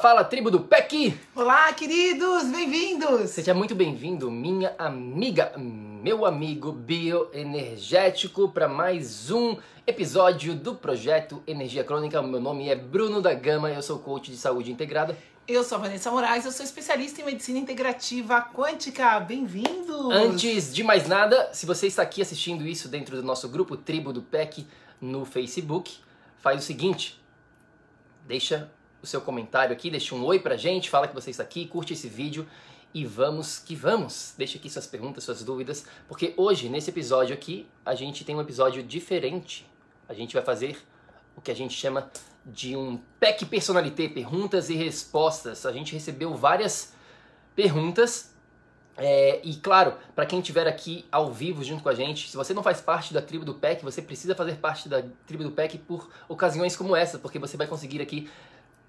Fala, tribo do PEC! Olá, queridos, bem-vindos! Seja muito bem-vindo, minha amiga, meu amigo bioenergético, para mais um episódio do projeto Energia Crônica. Meu nome é Bruno da Gama, eu sou coach de saúde integrada. Eu sou a Vanessa Moraes, eu sou especialista em medicina integrativa quântica. Bem-vindos! Antes de mais nada, se você está aqui assistindo isso dentro do nosso grupo Tribo do PEC no Facebook, faz o seguinte: deixa o seu comentário aqui, deixe um oi pra gente, fala que você está aqui, curte esse vídeo e vamos que vamos. Deixe aqui suas perguntas, suas dúvidas, porque hoje, nesse episódio aqui, a gente tem um episódio diferente. A gente vai fazer o que a gente chama de um PEC Personalité, perguntas e respostas. A gente recebeu várias perguntas é, e claro, para quem estiver aqui ao vivo junto com a gente, se você não faz parte da tribo do PEC, você precisa fazer parte da tribo do PEC por ocasiões como essa, porque você vai conseguir aqui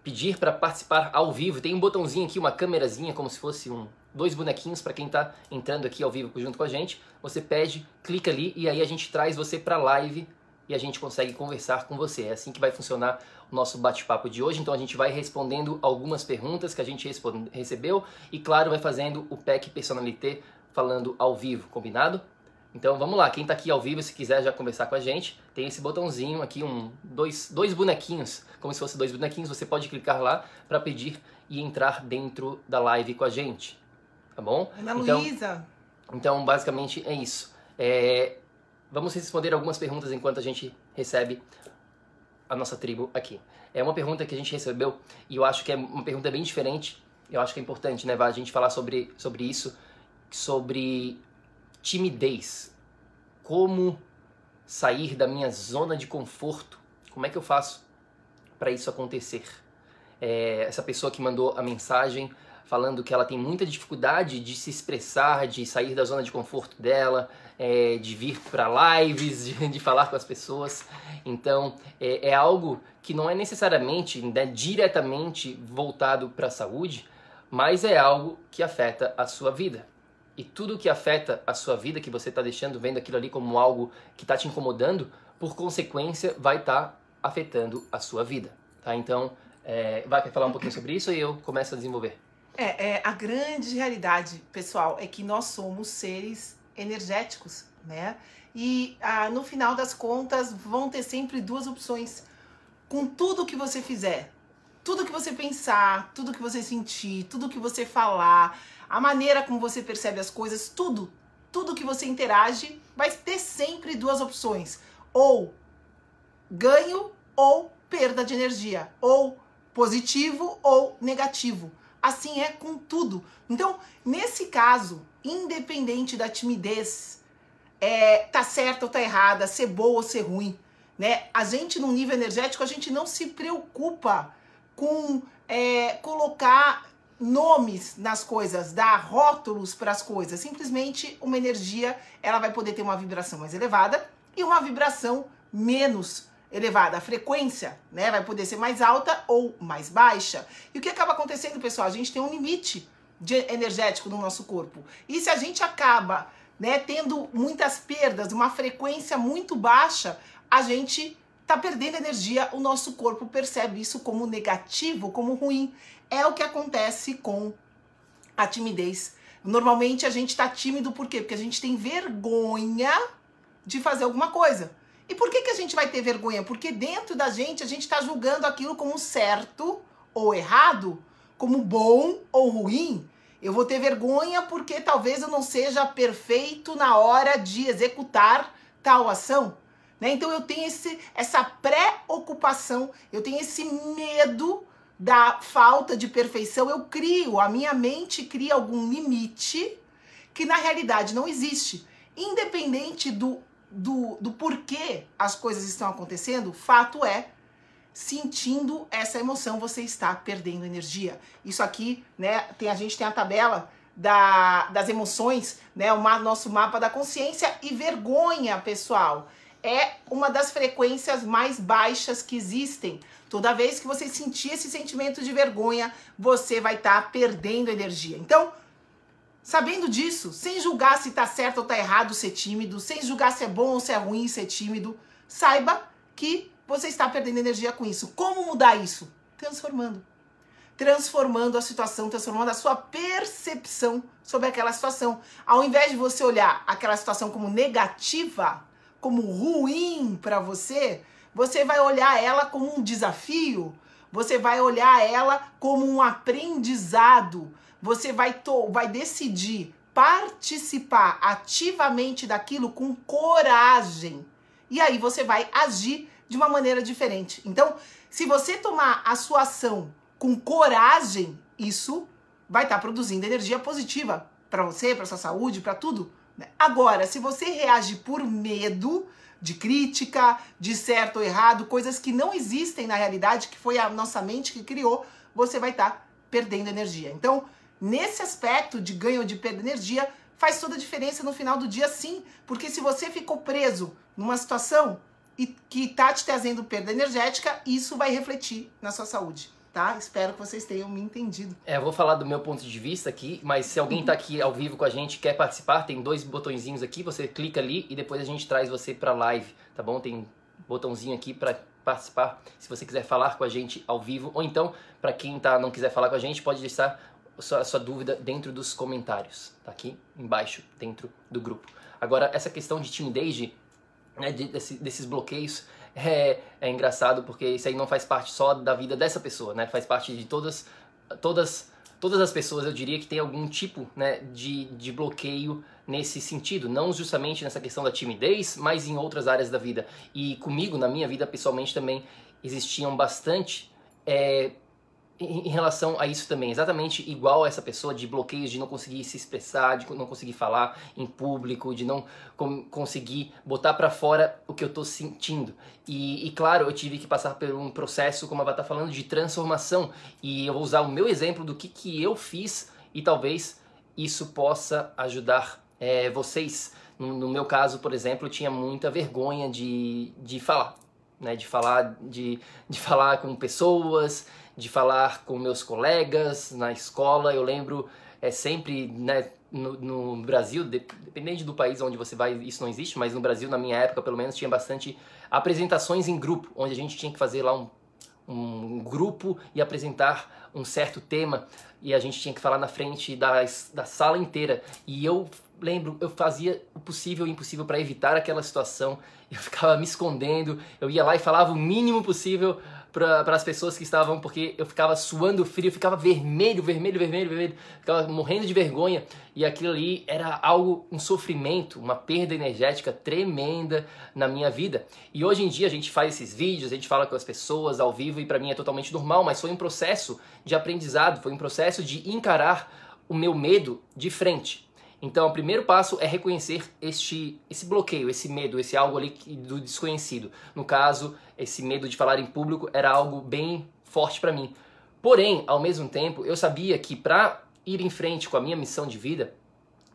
pedir para participar ao vivo. Tem um botãozinho aqui, uma câmerazinha, como se fosse um dois bonequinhos para quem está entrando aqui ao vivo junto com a gente. Você pede, clica ali e aí a gente traz você para live e a gente consegue conversar com você. É assim que vai funcionar o nosso bate-papo de hoje. Então a gente vai respondendo algumas perguntas que a gente recebeu e claro, vai fazendo o pack personalité falando ao vivo, combinado? Então vamos lá, quem está aqui ao vivo, se quiser já conversar com a gente, tem esse botãozinho aqui, um, dois, dois bonequinhos, como se fosse dois bonequinhos, você pode clicar lá para pedir e entrar dentro da live com a gente, tá bom? Ana então, Luísa! Então, basicamente é isso. É, vamos responder algumas perguntas enquanto a gente recebe a nossa tribo aqui. É uma pergunta que a gente recebeu e eu acho que é uma pergunta bem diferente, eu acho que é importante, né, a gente falar sobre, sobre isso, sobre timidez. Como sair da minha zona de conforto? Como é que eu faço para isso acontecer? É, essa pessoa que mandou a mensagem falando que ela tem muita dificuldade de se expressar, de sair da zona de conforto dela, é, de vir para lives, de, de, falar com as pessoas. Então, é, é algo que não é necessariamente né, diretamente voltado para a saúde, mas é algo que afeta a sua vida e tudo que afeta a sua vida, que você está deixando, vendo aquilo ali como algo que está te incomodando, por consequência vai estar tá afetando a sua vida, tá? Então, é, vai falar um pouquinho sobre isso e eu começo a desenvolver. É, é, a grande realidade, pessoal, é que nós somos seres energéticos, né? E ah, no final das contas vão ter sempre duas opções. Com tudo que você fizer, tudo que você pensar, tudo que você sentir, tudo que você falar, a maneira como você percebe as coisas, tudo, tudo que você interage, vai ter sempre duas opções: ou ganho ou perda de energia, ou positivo ou negativo. Assim é com tudo. Então, nesse caso, independente da timidez, é, tá certa ou tá errada, ser boa ou ser ruim, né? A gente, no nível energético, a gente não se preocupa com é, colocar nomes nas coisas, dar rótulos para as coisas. Simplesmente uma energia, ela vai poder ter uma vibração mais elevada e uma vibração menos elevada. A frequência, né, vai poder ser mais alta ou mais baixa. E o que acaba acontecendo, pessoal? A gente tem um limite de energético no nosso corpo. E se a gente acaba, né, tendo muitas perdas, uma frequência muito baixa, a gente tá perdendo energia, o nosso corpo percebe isso como negativo, como ruim. É o que acontece com a timidez. Normalmente a gente tá tímido por quê? Porque a gente tem vergonha de fazer alguma coisa. E por que, que a gente vai ter vergonha? Porque dentro da gente a gente está julgando aquilo como certo ou errado, como bom ou ruim. Eu vou ter vergonha porque talvez eu não seja perfeito na hora de executar tal ação. Né? Então eu tenho esse, essa preocupação, eu tenho esse medo da falta de perfeição. Eu crio, a minha mente cria algum limite que na realidade não existe. Independente do, do, do porquê as coisas estão acontecendo, fato é sentindo essa emoção, você está perdendo energia. Isso aqui, né, tem, a gente tem a tabela da, das emoções, né, o nosso mapa da consciência e vergonha, pessoal, é uma das frequências mais baixas que existem. Toda vez que você sentir esse sentimento de vergonha, você vai estar tá perdendo energia. Então, sabendo disso, sem julgar se está certo ou está errado ser tímido, sem julgar se é bom ou se é ruim ser tímido, saiba que você está perdendo energia com isso. Como mudar isso? Transformando. Transformando a situação, transformando a sua percepção sobre aquela situação. Ao invés de você olhar aquela situação como negativa, como ruim para você, você vai olhar ela como um desafio, você vai olhar ela como um aprendizado, você vai, vai decidir participar ativamente daquilo com coragem. E aí você vai agir de uma maneira diferente. Então, se você tomar a sua ação com coragem, isso vai estar tá produzindo energia positiva para você, para sua saúde, para tudo. Né? Agora, se você reage por medo de crítica, de certo ou errado, coisas que não existem na realidade, que foi a nossa mente que criou, você vai estar tá perdendo energia. Então, nesse aspecto de ganho ou de perda de energia, faz toda a diferença no final do dia, sim. Porque se você ficou preso numa situação e que está te trazendo perda energética, isso vai refletir na sua saúde. Tá? Espero que vocês tenham me entendido. É, eu vou falar do meu ponto de vista aqui, mas se alguém está aqui ao vivo com a gente quer participar, tem dois botõezinhos aqui, você clica ali e depois a gente traz você para live, tá bom? Tem um botãozinho aqui para participar, se você quiser falar com a gente ao vivo, ou então, para quem tá, não quiser falar com a gente, pode deixar a sua, a sua dúvida dentro dos comentários, tá aqui embaixo, dentro do grupo. Agora, essa questão de timidez, né, de, desse, desses bloqueios é, é engraçado porque isso aí não faz parte só da vida dessa pessoa, né? Faz parte de todas, todas, todas as pessoas, eu diria que tem algum tipo né, de, de bloqueio nesse sentido, não justamente nessa questão da timidez, mas em outras áreas da vida. E comigo, na minha vida pessoalmente também existiam bastante é, em relação a isso também, exatamente igual a essa pessoa de bloqueios de não conseguir se expressar, de não conseguir falar em público, de não conseguir botar para fora o que eu tô sentindo. E, e, claro, eu tive que passar por um processo, como a Vá tá falando, de transformação. E eu vou usar o meu exemplo do que, que eu fiz e talvez isso possa ajudar é, vocês. No, no, meu caso, por exemplo, eu tinha muita vergonha de, de falar. Né, de falar de, de falar com pessoas, de falar com meus colegas na escola. Eu lembro é sempre né, no, no, Brasil, dependente do país onde você vai, isso não existe, mas no Brasil, na minha época, pelo menos, tinha bastante apresentações em grupo, onde a gente tinha que fazer lá um, um grupo e apresentar um certo tema e a gente tinha que falar na frente das, da sala inteira. E eu lembro, eu fazia o possível e o impossível para evitar aquela situação. Eu ficava me escondendo, eu ia lá e falava o mínimo possível para as pessoas que estavam, porque eu ficava suando frio, eu ficava vermelho, vermelho, vermelho, vermelho, ficava morrendo de vergonha e aquilo ali era algo, um sofrimento, uma perda energética tremenda na minha vida. E hoje em dia a gente faz esses vídeos, a gente fala com as pessoas ao vivo e para mim é totalmente normal, mas foi um processo de aprendizado, foi um processo de encarar o meu medo de frente. Então, o primeiro passo é reconhecer este, esse bloqueio, esse medo, esse algo ali do desconhecido. No caso, esse medo de falar em público era algo bem forte para mim. Porém, ao mesmo tempo, eu sabia que para ir em frente com a minha missão de vida,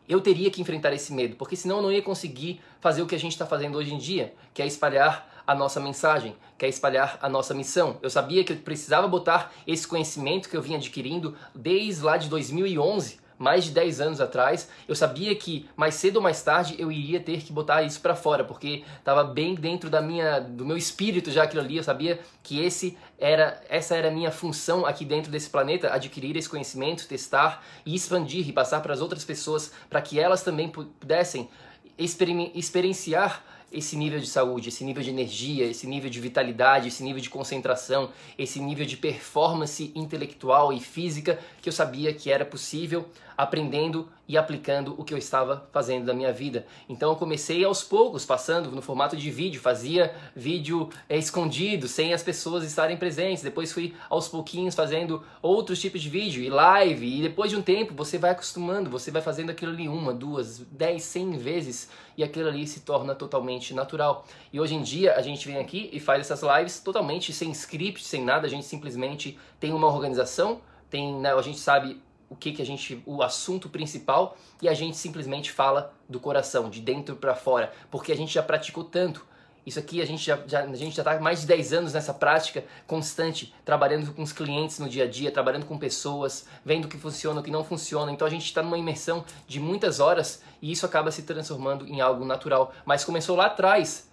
eu teria que enfrentar esse medo, porque senão eu não ia conseguir fazer o que a gente está fazendo hoje em dia, que é espalhar a nossa mensagem, que é espalhar a nossa missão. Eu sabia que eu precisava botar esse conhecimento que eu vinha adquirindo desde lá de 2011 mais de 10 anos atrás, eu sabia que mais cedo ou mais tarde eu iria ter que botar isso para fora, porque estava bem dentro da minha do meu espírito já aquilo ali, eu sabia que esse era essa era a minha função aqui dentro desse planeta, adquirir esse conhecimento, testar e expandir e passar para as outras pessoas para que elas também pudessem experienciar esse nível de saúde, esse nível de energia, esse nível de vitalidade, esse nível de concentração, esse nível de performance intelectual e física que eu sabia que era possível aprendendo e aplicando o que eu estava fazendo da minha vida. Então eu comecei aos poucos, passando no formato de vídeo, fazia vídeo é, escondido, sem as pessoas estarem presentes. Depois fui aos pouquinhos fazendo outros tipos de vídeo e live. E depois de um tempo você vai acostumando, você vai fazendo aquilo ali uma, duas, dez, cem vezes e aquilo ali se torna totalmente natural. E hoje em dia a gente vem aqui e faz essas lives totalmente sem script, sem nada, a gente simplesmente tem uma organização, tem, né, a gente sabe o que, que a gente, o assunto principal e a gente simplesmente fala do coração, de dentro para fora, porque a gente já praticou tanto. Isso aqui a gente já, já a gente já está mais de 10 anos nessa prática constante, trabalhando com os clientes no dia a dia, trabalhando com pessoas, vendo o que funciona, o que não funciona. Então a gente está numa imersão de muitas horas e isso acaba se transformando em algo natural. Mas começou lá atrás,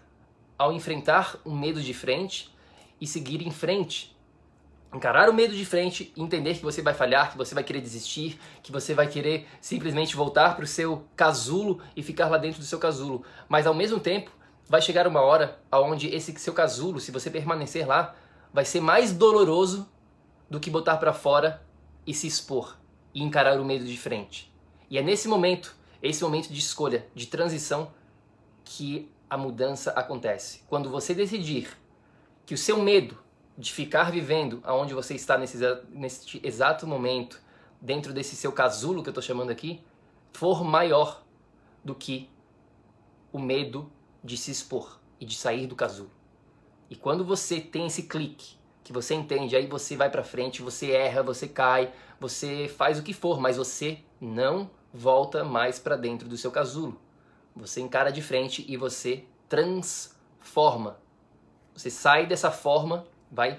ao enfrentar um medo de frente e seguir em frente encarar o medo de frente, entender que você vai falhar, que você vai querer desistir, que você vai querer simplesmente voltar para o seu casulo e ficar lá dentro do seu casulo. Mas ao mesmo tempo, vai chegar uma hora onde esse seu casulo, se você permanecer lá, vai ser mais doloroso do que botar para fora e se expor e encarar o medo de frente. E é nesse momento, esse momento de escolha, de transição, que a mudança acontece. Quando você decidir que o seu medo de ficar vivendo aonde você está nesse, nesse exato momento, dentro desse seu casulo que eu estou chamando aqui, for maior do que o medo de se expor e de sair do casulo. E quando você tem esse clique, que você entende, aí você vai para frente, você erra, você cai, você faz o que for, mas você não volta mais para dentro do seu casulo. Você encara de frente e você transforma. Você sai dessa forma vai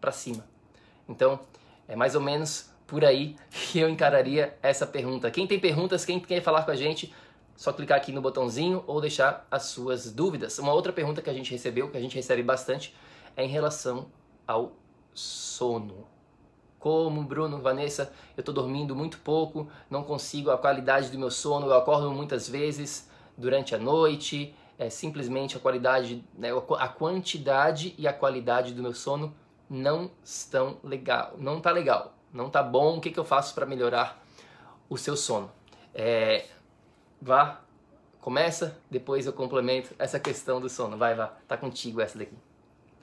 para cima. Então, é mais ou menos por aí que eu encararia essa pergunta. Quem tem perguntas, quem quer falar com a gente, só clicar aqui no botãozinho ou deixar as suas dúvidas. Uma outra pergunta que a gente recebeu, que a gente recebe bastante, é em relação ao sono. Como, Bruno, Vanessa, eu estou dormindo muito pouco, não consigo a qualidade do meu sono, eu acordo muitas vezes durante a noite, é, simplesmente a qualidade, né, a quantidade e a qualidade do meu sono não estão legal, não tá legal, não tá bom. O que, que eu faço para melhorar o seu sono? É, vá, começa, depois eu complemento essa questão do sono. Vai, vá, tá contigo essa daqui.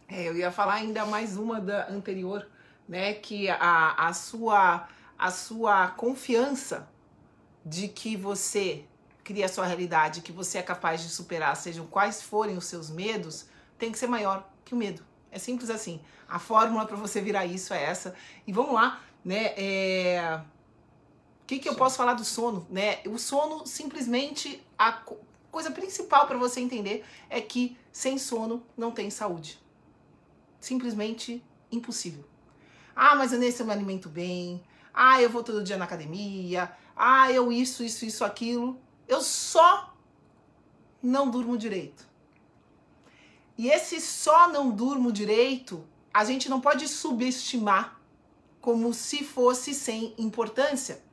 É, eu ia falar ainda mais uma da anterior, né, que a, a sua a sua confiança de que você cria a sua realidade, que você é capaz de superar, sejam quais forem os seus medos, tem que ser maior que o medo. É simples assim. A fórmula para você virar isso é essa. E vamos lá, né? É... O que, que eu posso falar do sono? Né? O sono, simplesmente, a coisa principal para você entender é que sem sono não tem saúde. Simplesmente impossível. Ah, mas eu nesse eu me alimento bem. Ah, eu vou todo dia na academia. Ah, eu isso, isso, isso, aquilo. Eu só não durmo direito. E esse só não durmo direito, a gente não pode subestimar como se fosse sem importância.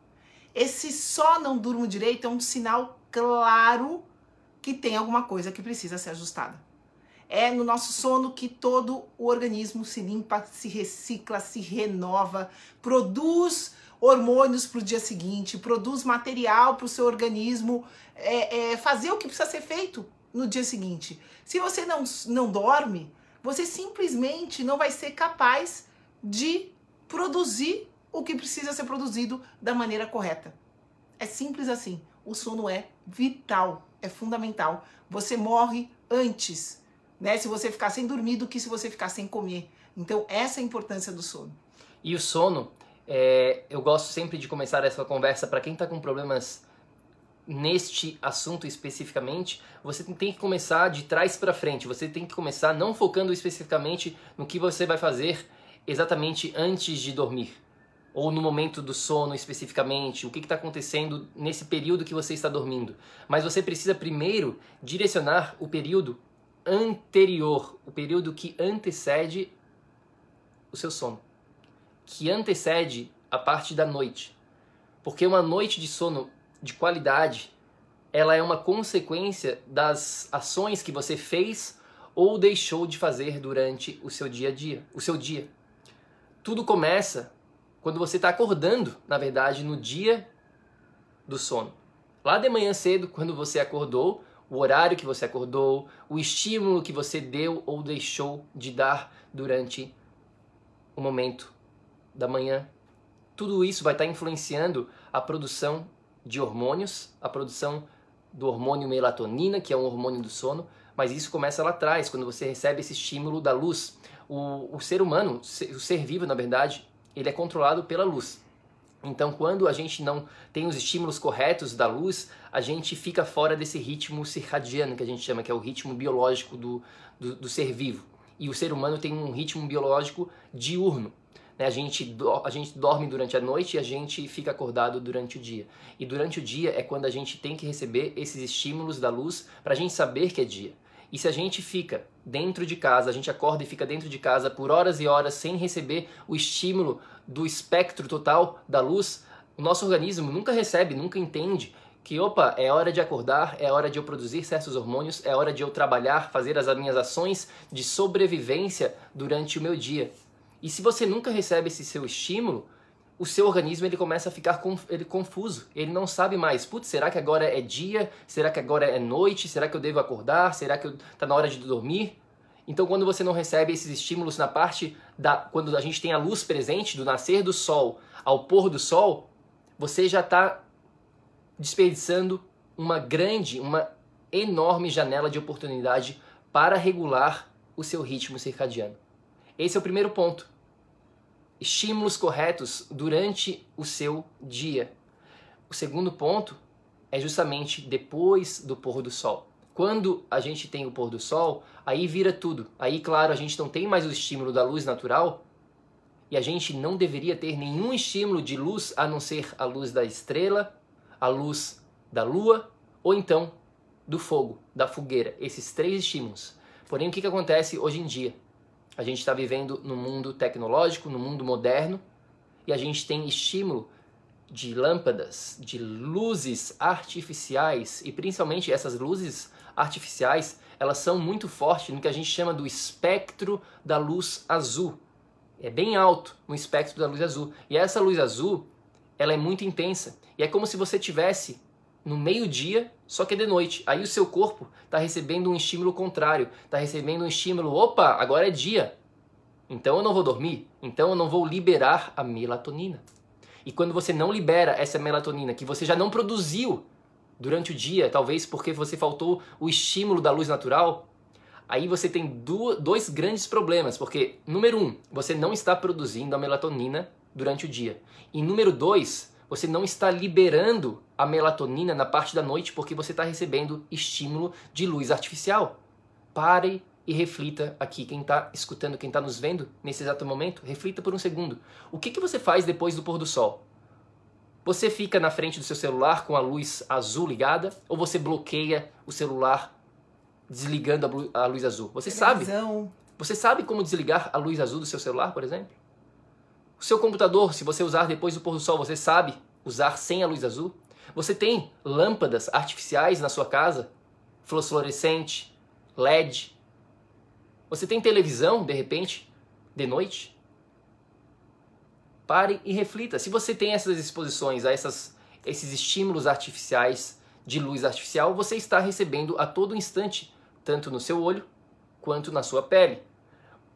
Esse só não durmo direito é um sinal claro que tem alguma coisa que precisa ser ajustada. É no nosso sono que todo o organismo se limpa, se recicla, se renova, produz hormônios para o dia seguinte, produz material para o seu organismo é, é, fazer o que precisa ser feito no dia seguinte. Se você não, não dorme, você simplesmente não vai ser capaz de produzir o que precisa ser produzido da maneira correta. É simples assim. O sono é vital, é fundamental. Você morre antes, né? Se você ficar sem dormir do que se você ficar sem comer. Então, essa é a importância do sono. E o sono, é, eu gosto sempre de começar essa conversa para quem está com problemas neste assunto especificamente, você tem que começar de trás para frente. Você tem que começar não focando especificamente no que você vai fazer exatamente antes de dormir. ou no momento do sono especificamente, o que está acontecendo nesse período que você está dormindo. Mas você precisa primeiro direcionar o período anterior, o período que antecede o seu sono, que antecede a parte da noite. Porque uma noite de sono de qualidade, ela é uma consequência das ações que você fez ou deixou de fazer durante o seu dia a dia, o seu dia. Tudo começa quando você está acordando, na verdade, no dia do sono. Lá de manhã cedo, quando você acordou, o horário que você acordou, o estímulo que você deu ou deixou de dar durante o momento da manhã. Tudo isso vai estar influenciando a produção de hormônios, a produção do hormônio melatonina, que é um hormônio do sono, mas isso começa lá atrás, quando você recebe esse estímulo da luz. O, o ser humano, o ser vivo, na verdade, ele é controlado pela luz. Então, quando a gente não tem os estímulos corretos da luz, a gente fica fora desse ritmo circadiano que a gente chama, que é o ritmo biológico do, do, do ser vivo. E o ser humano tem um ritmo biológico diurno. Né? A, gente, a gente dorme durante a noite e a gente fica acordado durante o dia. E durante o dia é quando a gente tem que receber esses estímulos da luz para a gente saber que é dia. E se a gente fica dentro de casa, a gente acorda e fica dentro de casa por horas e horas sem receber o estímulo do espectro total da luz, o nosso organismo nunca recebe, nunca entende que, opa, é hora de acordar, é hora de eu produzir certos hormônios, é hora de eu trabalhar, fazer as minhas ações de sobrevivência durante o meu dia. E se você nunca recebe esse seu estímulo, o seu organismo ele começa a ficar ele confuso. Ele não sabe mais, putz, será que agora é dia? Será que agora é noite? Será que eu devo acordar? Será que está na hora de dormir? Então, quando você não recebe esses estímulos na parte da quando a gente tem a luz presente do nascer do sol ao pôr do sol, você já está desperdiçando uma grande, uma enorme janela de oportunidade para regular o seu ritmo circadiano. Esse é o primeiro ponto estímulos corretos durante o seu dia. O segundo ponto é justamente depois do pôr do sol. Quando a gente tem o pôr do sol, aí vira tudo. Aí, claro, a gente não tem mais o estímulo da luz natural e a gente não deveria ter nenhum estímulo de luz a não ser a luz da estrela, a luz da lua ou então do fogo, da fogueira. Esses três estímulos. Porém, o que, que acontece hoje em dia? A gente está vivendo no mundo tecnológico, no mundo moderno, e a gente tem estímulo de lâmpadas, de luzes artificiais, e principalmente essas luzes artificiais, elas são muito fortes no que a gente chama do espectro da luz azul. É bem alto no espectro da luz azul. E essa luz azul, ela é muito intensa. E é como se você tivesse no meio-dia, só que é de noite. Aí o seu corpo está recebendo um estímulo contrário, está recebendo um estímulo, opa, agora é dia. Então eu não vou dormir, então eu não vou liberar a melatonina. E quando você não libera essa melatonina que você já não produziu durante o dia, talvez porque você faltou o estímulo da luz natural, aí você tem dois grandes problemas, porque número um, você não está produzindo a melatonina durante o dia. E número dois, você não está liberando a melatonina na parte da noite porque você está recebendo estímulo de luz artificial. Pare e reflita aqui, quem está escutando, quem está nos vendo nesse exato momento, reflita por um segundo. O que, que você faz depois do pôr do sol? Você fica na frente do seu celular com a luz azul ligada ou você bloqueia o celular desligando a luz azul? Você Televisão. sabe? Você sabe como desligar a luz azul do seu celular, por exemplo? O seu computador, se você usar depois do pôr do sol, você sabe usar sem a luz azul? Você tem lâmpadas artificiais na sua casa? Fluorescente, LED? Você tem televisão, de repente, de noite? Pare e reflita. Se você tem essas exposições a essas, esses estímulos artificiais de luz artificial, você está recebendo a todo instante, tanto no seu olho quanto na sua pele.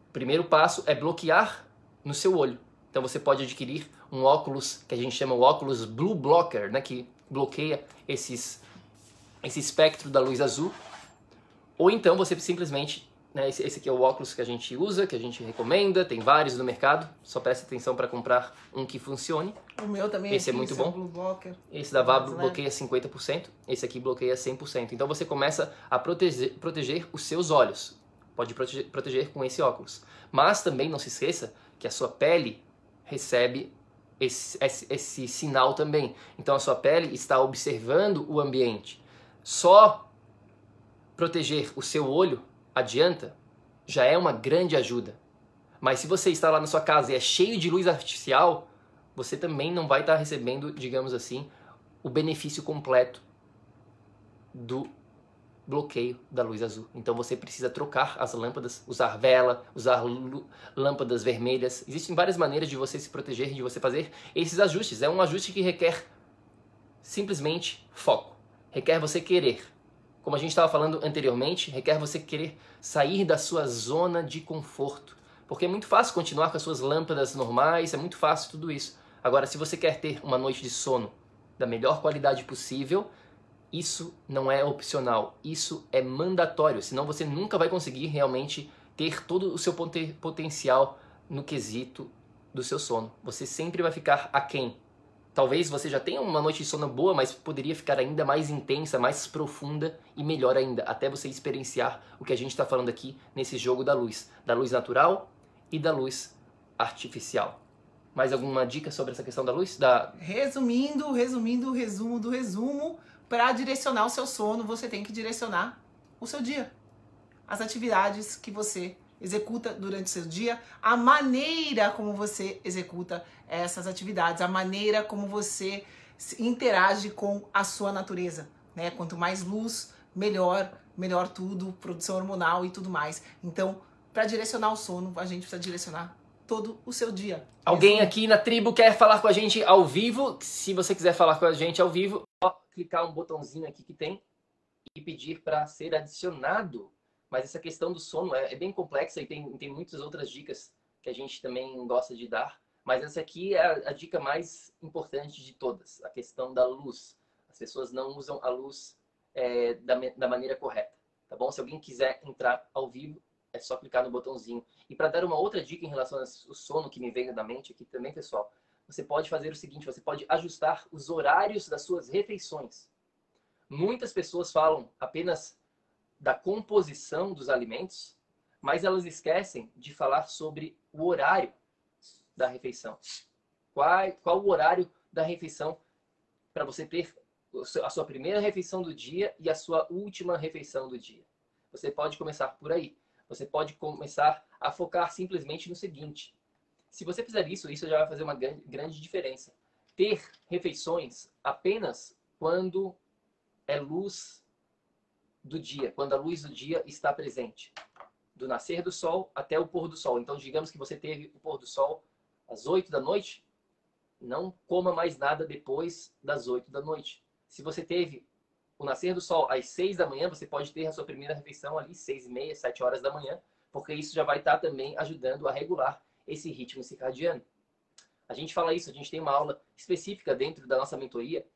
O primeiro passo é bloquear no seu olho. Então você pode adquirir um óculos que a gente chama o óculos Blue Blocker, né, que bloqueia esses, esse espectro da luz azul. Ou então você simplesmente, né, esse, esse aqui é o óculos que a gente usa, que a gente recomenda, tem vários no mercado, só preste atenção para comprar um que funcione. O meu também esse é, aqui, é muito bom. Esse da VAB né? bloqueia 50%, esse aqui bloqueia 100%. Então você começa a proteger, proteger os seus olhos. Pode proteger, proteger com esse óculos. Mas também não se esqueça que a sua pele recebe esse, esse, esse sinal também. Então a sua pele está observando o ambiente. Só proteger o seu olho adianta, já é uma grande ajuda. Mas se você está lá na sua casa e é cheio de luz artificial, você também não vai estar recebendo, digamos assim, o benefício completo do bloqueio da luz azul. Então você precisa trocar as lâmpadas, usar vela, usar lâmpadas vermelhas. Existem várias maneiras de você se proteger, de você fazer esses ajustes. É um ajuste que requer simplesmente foco. Requer você querer. Como a gente estava falando anteriormente, requer você querer sair da sua zona de conforto. Porque é muito fácil continuar com as suas lâmpadas normais, é muito fácil tudo isso. Agora, se você quer ter uma noite de sono da melhor qualidade possível, isso não é opcional, isso é mandatório, senão você nunca vai conseguir realmente ter todo o seu potencial no quesito do seu sono. Você sempre vai ficar aquém. Talvez você já tenha uma noite de sono boa, mas poderia ficar ainda mais intensa, mais profunda e melhor ainda, até você experienciar o que a gente está falando aqui nesse jogo da luz, da luz natural e da luz artificial. Mais alguma dica sobre essa questão da luz? Da... Resumindo, resumindo, resumo do resumo, para direcionar o seu sono, você tem que direcionar o seu dia. As atividades que você executa durante o seu dia, a maneira como você executa essas atividades, a maneira como você interage com a sua natureza, né? Quanto mais luz, melhor, melhor tudo, produção hormonal e tudo mais. Então, para direcionar o sono, a gente precisa direcionar todo o seu dia. Alguém aqui na tribo quer falar com a gente ao vivo? Se você quiser falar com a gente ao vivo, só clicar um botãozinho aqui que tem e pedir para ser adicionado. Mas essa questão do sono é, é, bem complexa e tem, tem muitas outras dicas que a gente também gosta de dar. Mas essa aqui é a, a dica mais importante de todas, a questão da luz. As pessoas não usam a luz é, da, da maneira correta, tá bom? Se alguém quiser entrar ao vivo, é só clicar no botãozinho. E para dar uma outra dica em relação ao sono que me veio da mente aqui também, pessoal, você pode fazer o seguinte: você pode ajustar os horários das suas refeições. Muitas pessoas falam apenas da composição dos alimentos, mas elas esquecem de falar sobre o horário da refeição. Qual, qual o horário da refeição para você ter a sua primeira refeição do dia e a sua última refeição do dia? Você pode começar por aí você pode começar a focar simplesmente no seguinte. Se você fizer isso, isso já vai fazer uma grande diferença. Ter refeições apenas quando é luz do dia, quando a luz do dia está presente. Do nascer do sol até o pôr do sol. Então, digamos que você teve o pôr do sol às 8 da noite, não coma mais nada depois das 8 da noite. Se você teve o nascer do sol às 6 da manhã, você pode ter a sua primeira refeição ali, 6 e meia, 7 horas da manhã, porque isso já vai estar também ajudando a regular esse ritmo circadiano. A gente fala isso, a gente tem uma aula específica dentro da nossa mentoria,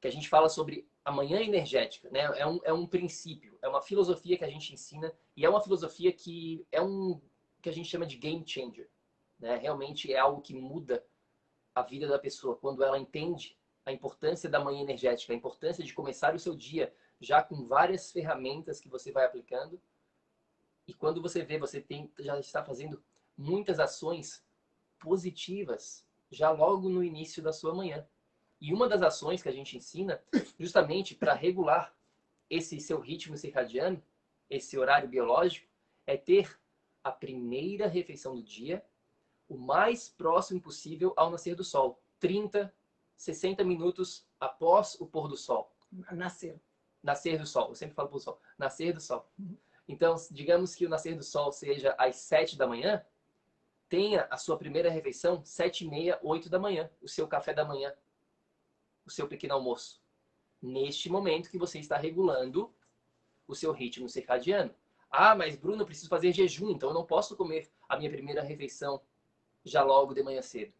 que a gente fala sobre a manhã energética, né? É um, é um princípio, é uma filosofia que a gente ensina e é uma filosofia que é um que a gente chama de game changer, né? Realmente é algo que muda a vida da pessoa quando ela entende a importância da manhã energética, a importância de começar o seu dia já com várias ferramentas que você vai aplicando. E quando você vê, você tem, já está fazendo muitas ações positivas já logo no início da sua manhã. E uma das ações que a gente ensina, justamente para regular esse seu ritmo circadiano, esse horário biológico, é ter a primeira refeição do dia o mais próximo possível ao nascer do sol. 30 60 minutos após o pôr do sol. Nascer. Nascer do sol. Eu sempre falo pôr do sol. Nascer do sol. Uhum. Então, digamos que o nascer do sol seja às 7 da manhã, tenha a sua primeira refeição 7 e meia, 8 da manhã, o seu café da manhã, o seu pequeno almoço. Neste momento que você está regulando o seu ritmo circadiano. Ah, mas Bruno, eu preciso fazer jejum, então eu não posso comer a minha primeira refeição já logo de manhã cedo.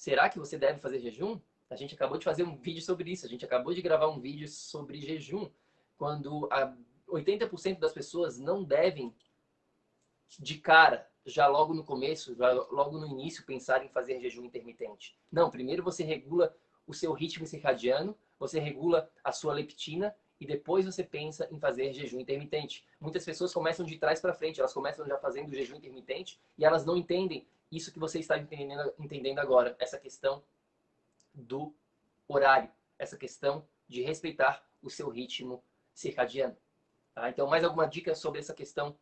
Será que você deve fazer jejum? A gente acabou de fazer um vídeo sobre isso. A gente acabou de gravar um vídeo sobre jejum, quando 80% das pessoas não devem, de cara, já logo no começo, já logo no início, pensar em fazer jejum intermitente. Não, primeiro você regula o seu ritmo circadiano, você regula a sua leptina e depois você pensa em fazer jejum intermitente. Muitas pessoas começam de trás para frente, elas começam já fazendo jejum intermitente e elas não entendem isso que você está entendendo, entendendo agora, essa questão do horário, essa questão de respeitar o seu ritmo circadiano. Tá? Então, mais alguma dica sobre essa questão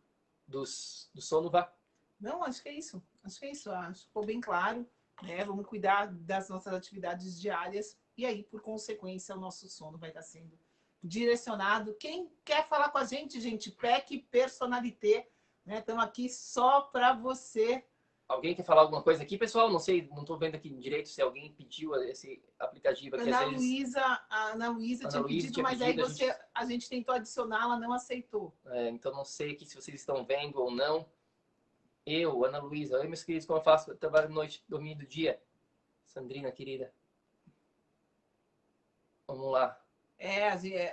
dos, do sono, Vá? Não, acho que é isso. Acho que é isso. Acho que ficou bem claro. Né? Vamos cuidar das nossas atividades diárias e aí, por consequência, o nosso sono vai estar sendo direcionado. Quem quer falar com a gente, gente, PEC Personalité, né? Estamos aqui só para você. Alguém quer falar alguma coisa aqui, pessoal? Não sei, não estou vendo aqui direito se alguém pediu esse aplicativo aqui. Ana Luísa, a Ana Luísa tinha pedido, tinha mas pedido, aí você, a gente... a gente tentou adicionar, ela não aceitou. É, então não sei aqui se vocês estão vendo ou não. Eu, Ana Luísa, oi meus queridos, como eu faço? Eu trabalho noite, dormindo dia. Sandrina, querida. Vamos lá. É,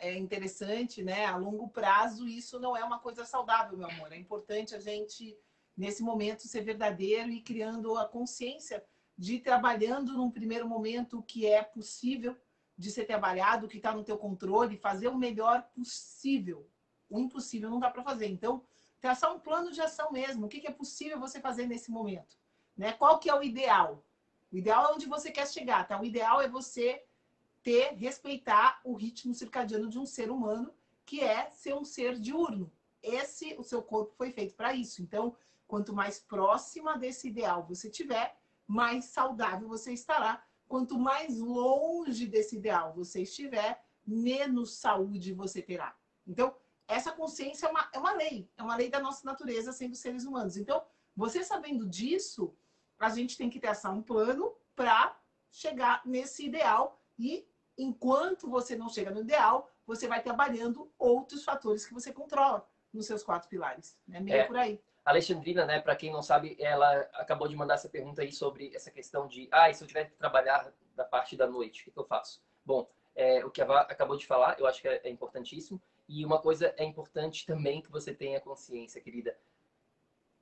é interessante, né? A longo prazo, isso não é uma coisa saudável, meu amor. É importante a gente, nesse momento, ser verdadeiro e criando a consciência de trabalhando num primeiro momento que é possível de ser trabalhado, que está no teu controle, fazer o melhor possível. O impossível não dá para fazer. Então, traçar um plano de ação mesmo. O que, que é possível você fazer nesse momento? Né? Qual que é o ideal? O ideal é onde você quer chegar, tá? O ideal é você ter, respeitar o ritmo circadiano de um ser humano, que é ser um ser diurno. Esse, o seu corpo foi feito para isso. Então, quanto mais próxima desse ideal você tiver, mais saudável você estará. Quanto mais longe desse ideal você estiver, menos saúde você terá. Então, essa consciência é uma, é uma lei, é uma lei da nossa natureza sendo seres humanos. Então, você sabendo disso, a gente tem que traçar um plano para chegar nesse ideal e enquanto você não chega no ideal, você vai trabalhando outros fatores que você controla nos seus quatro pilares. É meio é. por aí. Alexandrina, né, para quem não sabe, ela acabou de mandar essa pergunta aí sobre essa questão de, ah, se eu tiver que trabalhar da parte da noite, o que, que eu faço? Bom, é, o que a Vá acabou de falar, eu acho que é, é importantíssimo. E uma coisa é importante também que você tenha consciência, querida.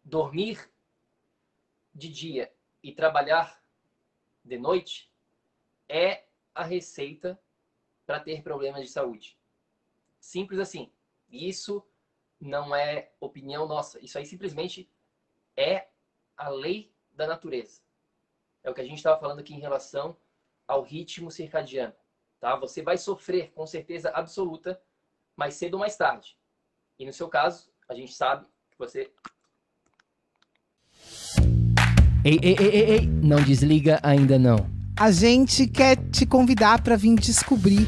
Dormir de dia e trabalhar de noite é a receita para ter problemas de saúde. Simples assim. Isso não é opinião nossa. Isso aí simplesmente é a lei da natureza. É o que a gente estava falando aqui em relação ao ritmo circadiano. Tá? Você vai sofrer com certeza absoluta mais cedo ou mais tarde. E no seu caso, a gente sabe que você. Ei, ei, ei, ei, ei, não desliga ainda não a gente quer te convidar para vir descobrir